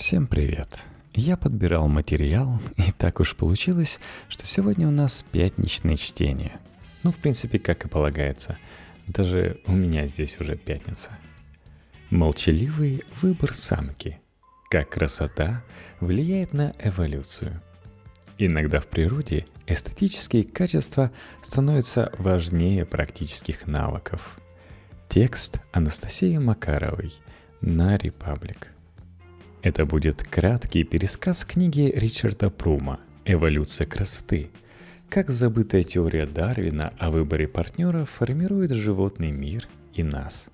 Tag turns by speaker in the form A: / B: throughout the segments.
A: Всем привет! Я подбирал материал, и так уж получилось, что сегодня у нас пятничное чтение. Ну, в принципе, как и полагается. Даже у меня здесь уже пятница. Молчаливый выбор самки. Как красота влияет на эволюцию. Иногда в природе эстетические качества становятся важнее практических навыков. Текст Анастасии Макаровой на Репаблик. Это будет краткий пересказ книги Ричарда Прума «Эволюция красоты», как забытая теория Дарвина о выборе партнера формирует животный мир и нас.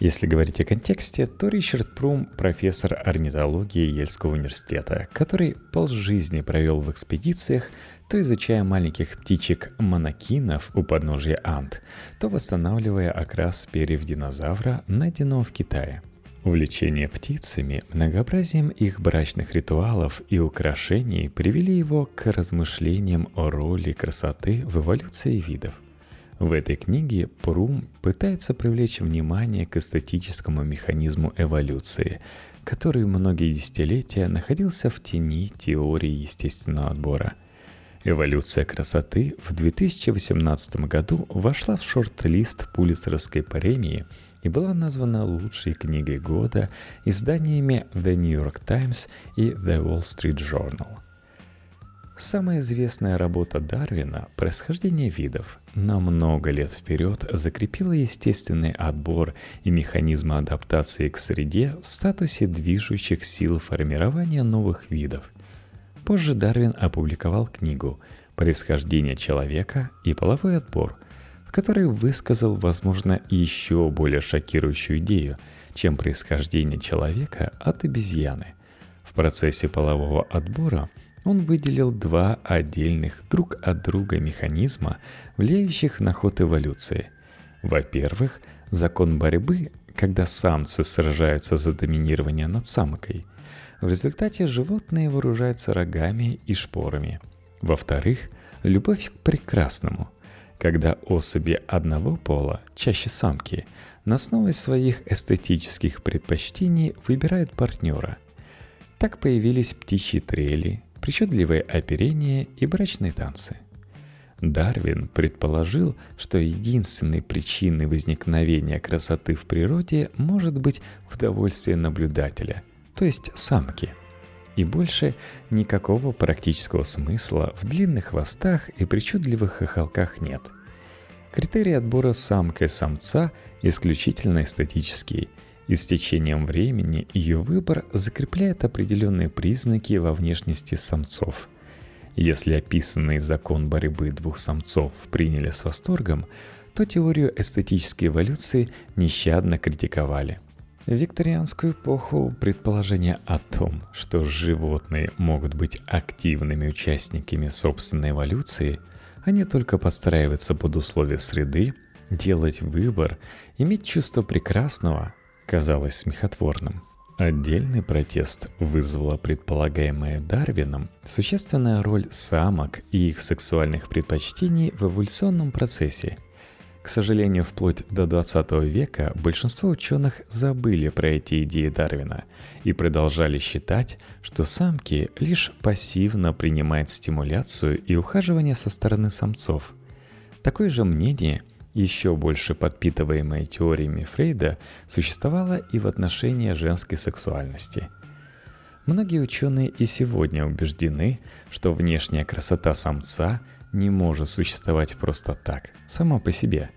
A: Если говорить о контексте, то Ричард Прум – профессор орнитологии Ельского университета, который полжизни провел в экспедициях, то изучая маленьких птичек-монокинов у подножия Ант, то восстанавливая окрас перьев динозавра, найденного в Китае – Увлечение птицами, многообразием их брачных ритуалов и украшений привели его к размышлениям о роли красоты в эволюции видов. В этой книге Прум пытается привлечь внимание к эстетическому механизму эволюции, который многие десятилетия находился в тени теории естественного отбора. Эволюция красоты в 2018 году вошла в шорт-лист Пулицеровской премии – и была названа лучшей книгой года изданиями The New York Times и The Wall Street Journal. Самая известная работа Дарвина «Происхождение видов» на много лет вперед закрепила естественный отбор и механизмы адаптации к среде в статусе движущих сил формирования новых видов. Позже Дарвин опубликовал книгу «Происхождение человека и половой отбор», в которой высказал, возможно, еще более шокирующую идею, чем происхождение человека от обезьяны. В процессе полового отбора он выделил два отдельных друг от друга механизма, влияющих на ход эволюции. Во-первых, закон борьбы, когда самцы сражаются за доминирование над самкой. В результате животные вооружаются рогами и шпорами. Во-вторых, любовь к прекрасному – когда особи одного пола, чаще самки, на основе своих эстетических предпочтений выбирают партнера. Так появились птичьи трели, причудливое оперение и брачные танцы. Дарвин предположил, что единственной причиной возникновения красоты в природе может быть удовольствие наблюдателя, то есть самки – и больше никакого практического смысла в длинных хвостах и причудливых хохолках нет. Критерий отбора самка-самца исключительно эстетический, и с течением времени ее выбор закрепляет определенные признаки во внешности самцов. Если описанный закон борьбы двух самцов приняли с восторгом, то теорию эстетической эволюции нещадно критиковали – в викторианскую эпоху предположение о том, что животные могут быть активными участниками собственной эволюции, а не только подстраиваться под условия среды, делать выбор, иметь чувство прекрасного, казалось смехотворным. Отдельный протест вызвала предполагаемая Дарвином существенная роль самок и их сексуальных предпочтений в эволюционном процессе – к сожалению, вплоть до 20 века большинство ученых забыли про эти идеи Дарвина и продолжали считать, что самки лишь пассивно принимают стимуляцию и ухаживание со стороны самцов. Такое же мнение, еще больше подпитываемое теориями Фрейда, существовало и в отношении женской сексуальности – Многие ученые и сегодня убеждены, что внешняя красота самца не может существовать просто так, сама по себе.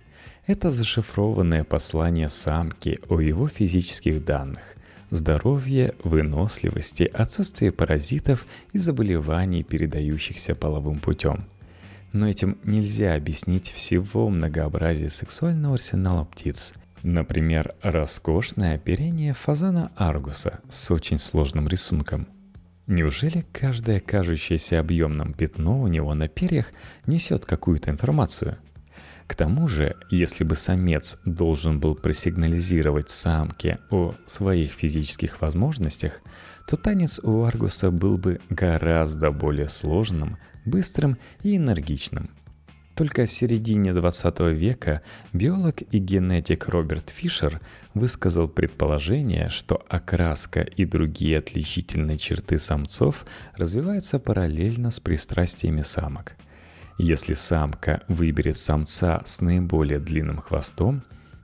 A: Это зашифрованное послание самки о его физических данных – здоровье, выносливости, отсутствие паразитов и заболеваний, передающихся половым путем. Но этим нельзя объяснить всего многообразия сексуального арсенала птиц. Например, роскошное оперение фазана аргуса с очень сложным рисунком – Неужели каждое кажущееся объемным пятно у него на перьях несет какую-то информацию? К тому же, если бы самец должен был просигнализировать самке о своих физических возможностях, то танец у Аргуса был бы гораздо более сложным, быстрым и энергичным. Только в середине 20 века биолог и генетик Роберт Фишер высказал предположение, что окраска и другие отличительные черты самцов развиваются параллельно с пристрастиями самок. Если самка выберет самца с наиболее длинным хвостом,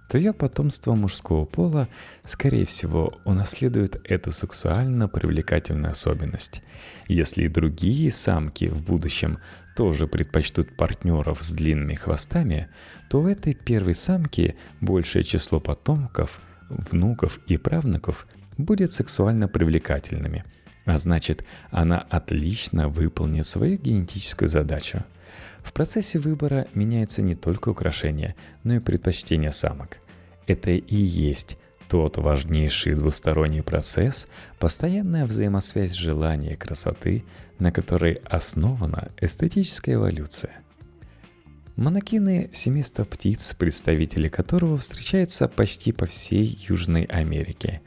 A: то ее потомство мужского пола, скорее всего, унаследует эту сексуально привлекательную особенность. Если и другие самки в будущем тоже предпочтут партнеров с длинными хвостами, то у этой первой самки большее число потомков, внуков и правнуков будет сексуально привлекательными. А значит, она отлично выполнит свою генетическую задачу. В процессе выбора меняется не только украшение, но и предпочтение самок. Это и есть тот важнейший двусторонний процесс, постоянная взаимосвязь желания и красоты, на которой основана эстетическая эволюция. Монокины – семейство птиц, представители которого встречаются почти по всей Южной Америке.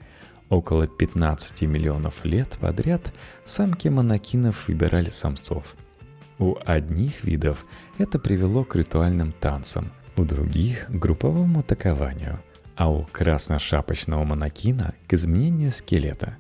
A: Около 15 миллионов лет подряд самки монокинов выбирали самцов. У одних видов это привело к ритуальным танцам, у других – к групповому такованию – а у красношапочного монокина к изменению скелета.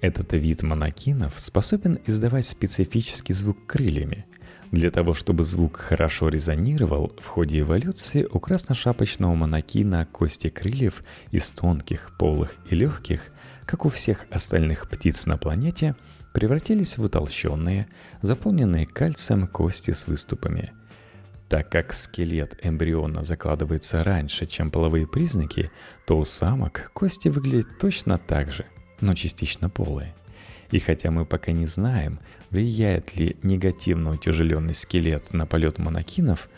A: Этот вид монокинов способен издавать специфический звук крыльями. Для того, чтобы звук хорошо резонировал, в ходе эволюции у красношапочного монокина кости крыльев из тонких, полых и легких, как у всех остальных птиц на планете, превратились в утолщенные, заполненные кальцием кости с выступами – так как скелет эмбриона закладывается раньше, чем половые признаки, то у самок кости выглядят точно так же, но частично полые. И хотя мы пока не знаем, влияет ли негативно утяжеленный скелет на полет монокинов,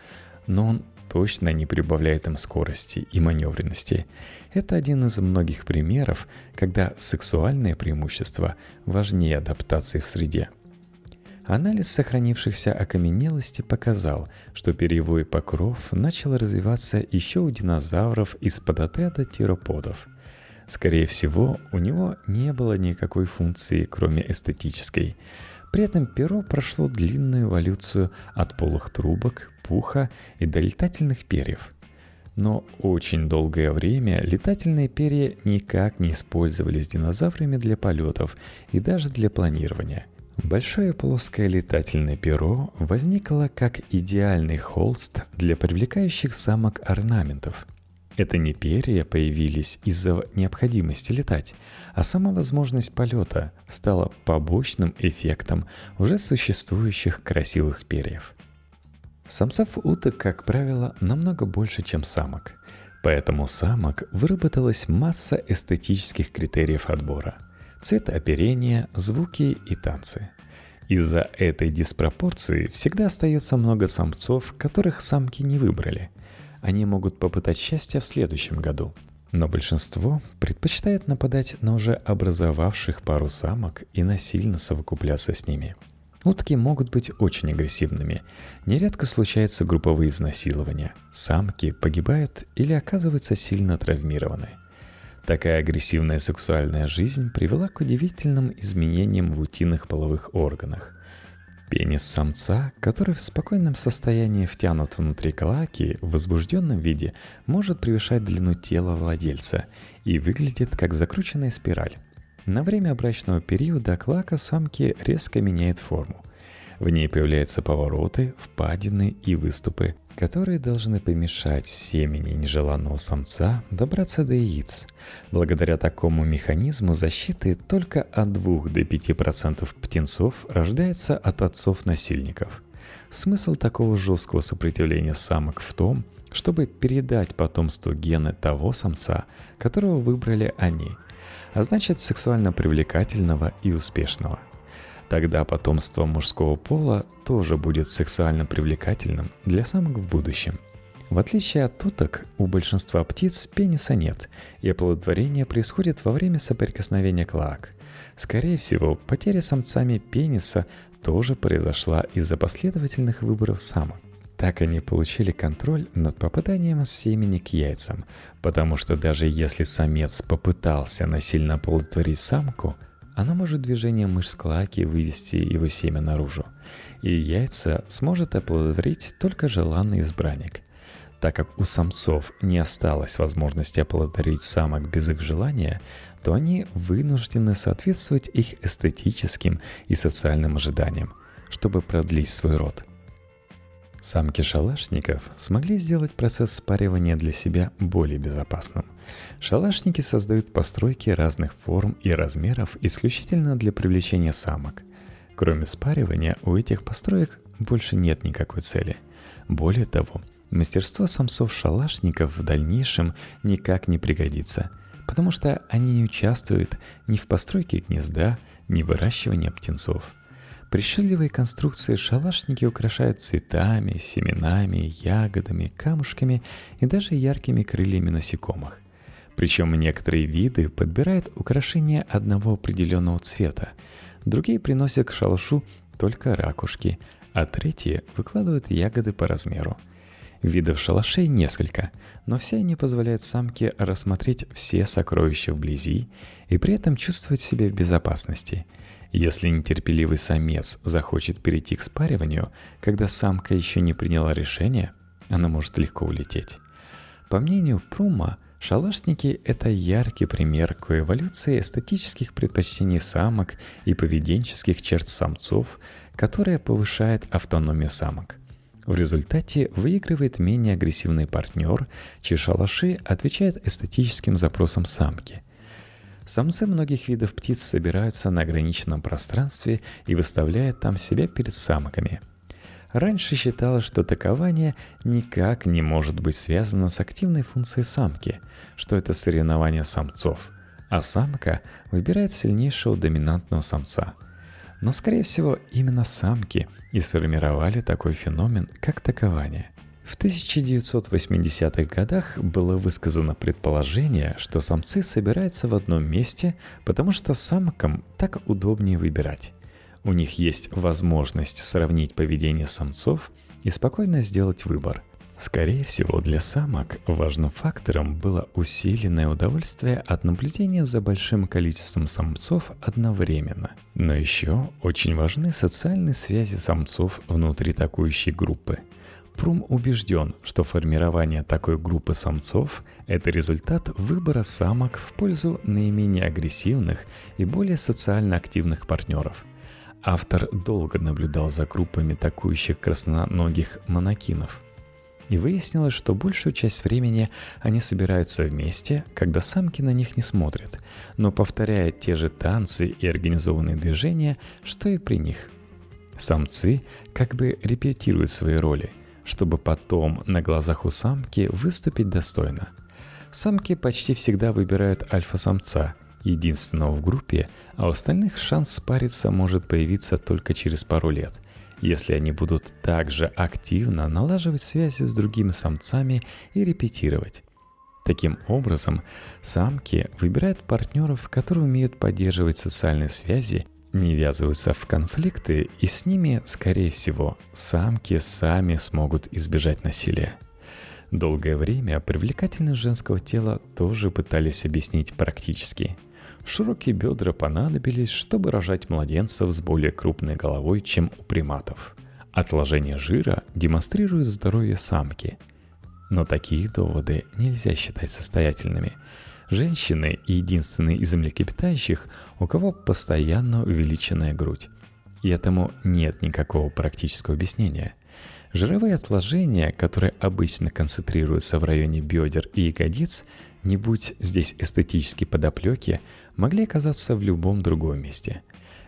A: но он точно не прибавляет им скорости и маневренности. Это один из многих примеров, когда сексуальное преимущество важнее адаптации в среде – Анализ сохранившихся окаменелостей показал, что перьевой покров начал развиваться еще у динозавров из-под отряда тероподов. Скорее всего, у него не было никакой функции, кроме эстетической. При этом перо прошло длинную эволюцию от полых трубок, пуха и до летательных перьев. Но очень долгое время летательные перья никак не использовались динозаврами для полетов и даже для планирования – Большое плоское летательное перо возникло как идеальный холст для привлекающих самок орнаментов. Это не перья появились из-за необходимости летать, а сама возможность полета стала побочным эффектом уже существующих красивых перьев. Самцов уток, как правило, намного больше, чем самок. Поэтому самок выработалась масса эстетических критериев отбора – цвет оперения, звуки и танцы. Из-за этой диспропорции всегда остается много самцов, которых самки не выбрали. Они могут попытать счастье в следующем году. Но большинство предпочитает нападать на уже образовавших пару самок и насильно совокупляться с ними. Утки могут быть очень агрессивными. Нередко случаются групповые изнасилования. Самки погибают или оказываются сильно травмированы – Такая агрессивная сексуальная жизнь привела к удивительным изменениям в утиных половых органах. Пенис самца, который в спокойном состоянии втянут внутри клаки в возбужденном виде, может превышать длину тела владельца и выглядит как закрученная спираль. На время брачного периода клака самки резко меняет форму. В ней появляются повороты, впадины и выступы, которые должны помешать семени нежеланного самца добраться до яиц. Благодаря такому механизму защиты только от 2 до 5% птенцов рождается от отцов-насильников. Смысл такого жесткого сопротивления самок в том, чтобы передать потомству гены того самца, которого выбрали они, а значит сексуально привлекательного и успешного – Тогда потомство мужского пола тоже будет сексуально привлекательным для самок в будущем. В отличие от туток, у большинства птиц пениса нет, и оплодотворение происходит во время соприкосновения клак. Скорее всего, потеря самцами пениса тоже произошла из-за последовательных выборов самок. Так они получили контроль над попаданием семени к яйцам, потому что даже если самец попытался насильно оплодотворить самку – она может движением мышц клаки вывести его семя наружу, и яйца сможет оплодотворить только желанный избранник. Так как у самцов не осталось возможности оплодотворить самок без их желания, то они вынуждены соответствовать их эстетическим и социальным ожиданиям, чтобы продлить свой род. Самки шалашников смогли сделать процесс спаривания для себя более безопасным. Шалашники создают постройки разных форм и размеров исключительно для привлечения самок. Кроме спаривания, у этих построек больше нет никакой цели. Более того, мастерство самцов-шалашников в дальнейшем никак не пригодится, потому что они не участвуют ни в постройке гнезда, ни в выращивании птенцов – Причудливые конструкции шалашники украшают цветами, семенами, ягодами, камушками и даже яркими крыльями насекомых. Причем некоторые виды подбирают украшения одного определенного цвета, другие приносят к шалашу только ракушки, а третьи выкладывают ягоды по размеру. Видов шалашей несколько, но все они позволяют самке рассмотреть все сокровища вблизи и при этом чувствовать себя в безопасности – если нетерпеливый самец захочет перейти к спариванию, когда самка еще не приняла решение, она может легко улететь. По мнению Прума, шалашники – это яркий пример коэволюции эстетических предпочтений самок и поведенческих черт самцов, которая повышает автономию самок. В результате выигрывает менее агрессивный партнер, чьи шалаши отвечают эстетическим запросам самки – Самцы многих видов птиц собираются на ограниченном пространстве и выставляют там себя перед самками. Раньше считалось, что такование никак не может быть связано с активной функцией самки, что это соревнование самцов, а самка выбирает сильнейшего доминантного самца. Но, скорее всего, именно самки и сформировали такой феномен, как такование – в 1980-х годах было высказано предположение, что самцы собираются в одном месте, потому что самкам так удобнее выбирать. У них есть возможность сравнить поведение самцов и спокойно сделать выбор. Скорее всего, для самок важным фактором было усиленное удовольствие от наблюдения за большим количеством самцов одновременно. Но еще очень важны социальные связи самцов внутри атакующей группы – Прум убежден, что формирование такой группы самцов – это результат выбора самок в пользу наименее агрессивных и более социально активных партнеров. Автор долго наблюдал за группами атакующих красноногих монокинов. И выяснилось, что большую часть времени они собираются вместе, когда самки на них не смотрят, но повторяют те же танцы и организованные движения, что и при них. Самцы как бы репетируют свои роли – чтобы потом на глазах у самки выступить достойно. Самки почти всегда выбирают альфа-самца, единственного в группе, а у остальных шанс спариться может появиться только через пару лет, если они будут также активно налаживать связи с другими самцами и репетировать. Таким образом, самки выбирают партнеров, которые умеют поддерживать социальные связи не ввязываются в конфликты, и с ними, скорее всего, самки сами смогут избежать насилия. Долгое время привлекательность женского тела тоже пытались объяснить практически. Широкие бедра понадобились, чтобы рожать младенцев с более крупной головой, чем у приматов. Отложение жира демонстрирует здоровье самки. Но такие доводы нельзя считать состоятельными – Женщины – единственные из млекопитающих, у кого постоянно увеличенная грудь. И этому нет никакого практического объяснения. Жировые отложения, которые обычно концентрируются в районе бедер и ягодиц, не будь здесь эстетически подоплеки, могли оказаться в любом другом месте.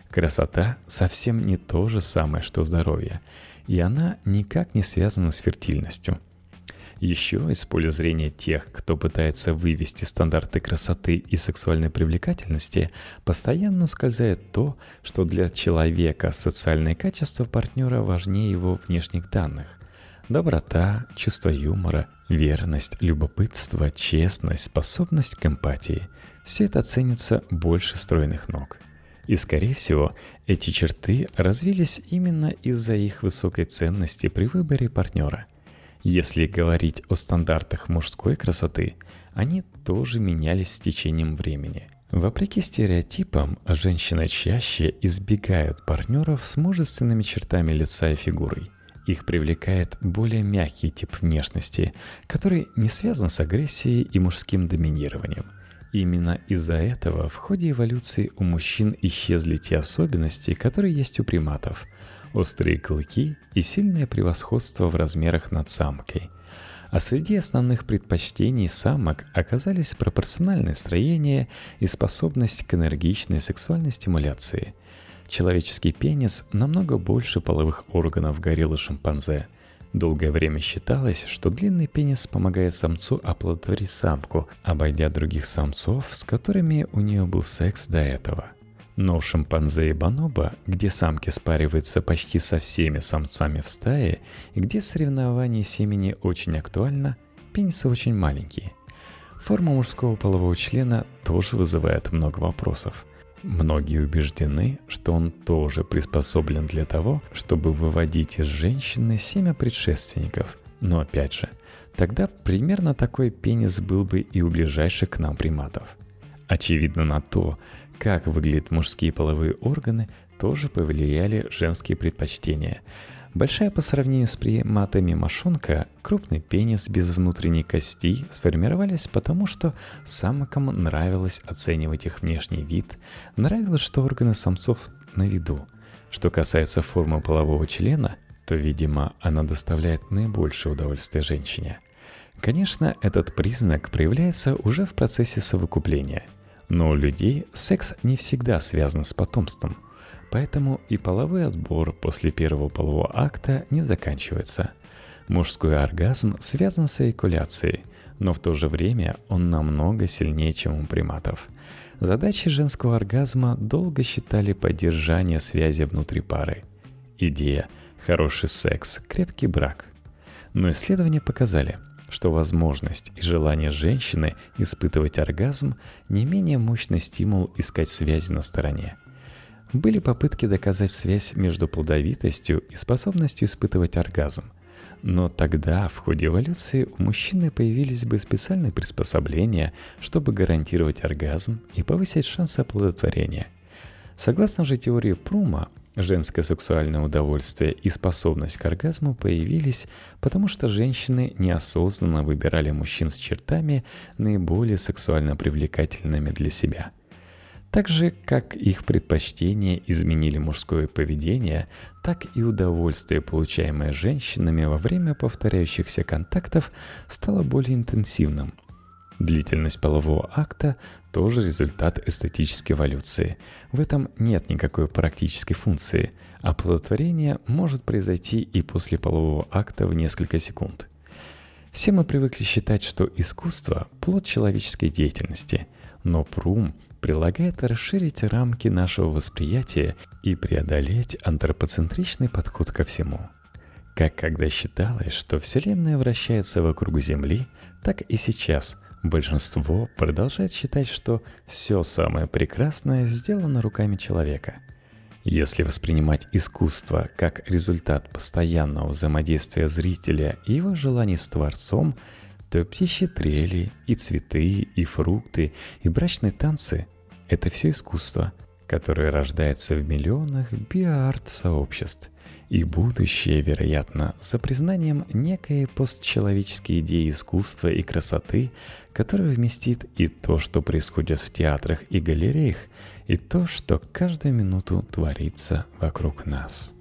A: Красота совсем не то же самое, что здоровье, и она никак не связана с фертильностью – еще из поля зрения тех, кто пытается вывести стандарты красоты и сексуальной привлекательности, постоянно ускользает то, что для человека социальные качества партнера важнее его внешних данных. Доброта, чувство юмора, верность, любопытство, честность, способность к эмпатии – все это ценится больше стройных ног. И, скорее всего, эти черты развились именно из-за их высокой ценности при выборе партнера – если говорить о стандартах мужской красоты, они тоже менялись с течением времени. Вопреки стереотипам, женщины чаще избегают партнеров с мужественными чертами лица и фигурой. Их привлекает более мягкий тип внешности, который не связан с агрессией и мужским доминированием. Именно из-за этого в ходе эволюции у мужчин исчезли те особенности, которые есть у приматов. Острые клыки и сильное превосходство в размерах над самкой – а среди основных предпочтений самок оказались пропорциональное строение и способность к энергичной сексуальной стимуляции. Человеческий пенис намного больше половых органов гориллы шимпанзе. Долгое время считалось, что длинный пенис помогает самцу оплодотворить самку, обойдя других самцов, с которыми у нее был секс до этого – но у шимпанзе и бонобо, где самки спариваются почти со всеми самцами в стае, где соревнование семени очень актуально, пенисы очень маленькие. Форма мужского полового члена тоже вызывает много вопросов. Многие убеждены, что он тоже приспособлен для того, чтобы выводить из женщины семя предшественников. Но опять же, тогда примерно такой пенис был бы и у ближайших к нам приматов. Очевидно на то, как выглядят мужские половые органы, тоже повлияли женские предпочтения. Большая по сравнению с приматами мошонка, крупный пенис без внутренней кости сформировались потому, что самкам нравилось оценивать их внешний вид, нравилось, что органы самцов на виду. Что касается формы полового члена, то, видимо, она доставляет наибольшее удовольствие женщине. Конечно, этот признак проявляется уже в процессе совокупления – но у людей секс не всегда связан с потомством, поэтому и половой отбор после первого полового акта не заканчивается. Мужской оргазм связан с эякуляцией, но в то же время он намного сильнее, чем у приматов. Задачей женского оргазма долго считали поддержание связи внутри пары. Идея «хороший секс, крепкий брак». Но исследования показали – что возможность и желание женщины испытывать оргазм не менее мощный стимул искать связи на стороне. Были попытки доказать связь между плодовитостью и способностью испытывать оргазм. Но тогда в ходе эволюции у мужчины появились бы специальные приспособления, чтобы гарантировать оргазм и повысить шансы оплодотворения. Согласно же теории Прума, Женское сексуальное удовольствие и способность к оргазму появились, потому что женщины неосознанно выбирали мужчин с чертами, наиболее сексуально привлекательными для себя. Так же, как их предпочтения изменили мужское поведение, так и удовольствие, получаемое женщинами во время повторяющихся контактов, стало более интенсивным – Длительность полового акта тоже результат эстетической эволюции. В этом нет никакой практической функции. Оплодотворение может произойти и после полового акта в несколько секунд. Все мы привыкли считать, что искусство – плод человеческой деятельности, но Прум предлагает расширить рамки нашего восприятия и преодолеть антропоцентричный подход ко всему. Как когда считалось, что Вселенная вращается вокруг Земли, так и сейчас – Большинство продолжает считать, что все самое прекрасное сделано руками человека. Если воспринимать искусство как результат постоянного взаимодействия зрителя и его желаний с Творцом, то птичьи трели, и цветы, и фрукты, и брачные танцы – это все искусство, которое рождается в миллионах биоарт-сообществ – и будущее, вероятно, за признанием некой постчеловеческой идеи искусства и красоты, которая вместит и то, что происходит в театрах и галереях, и то, что каждую минуту творится вокруг нас.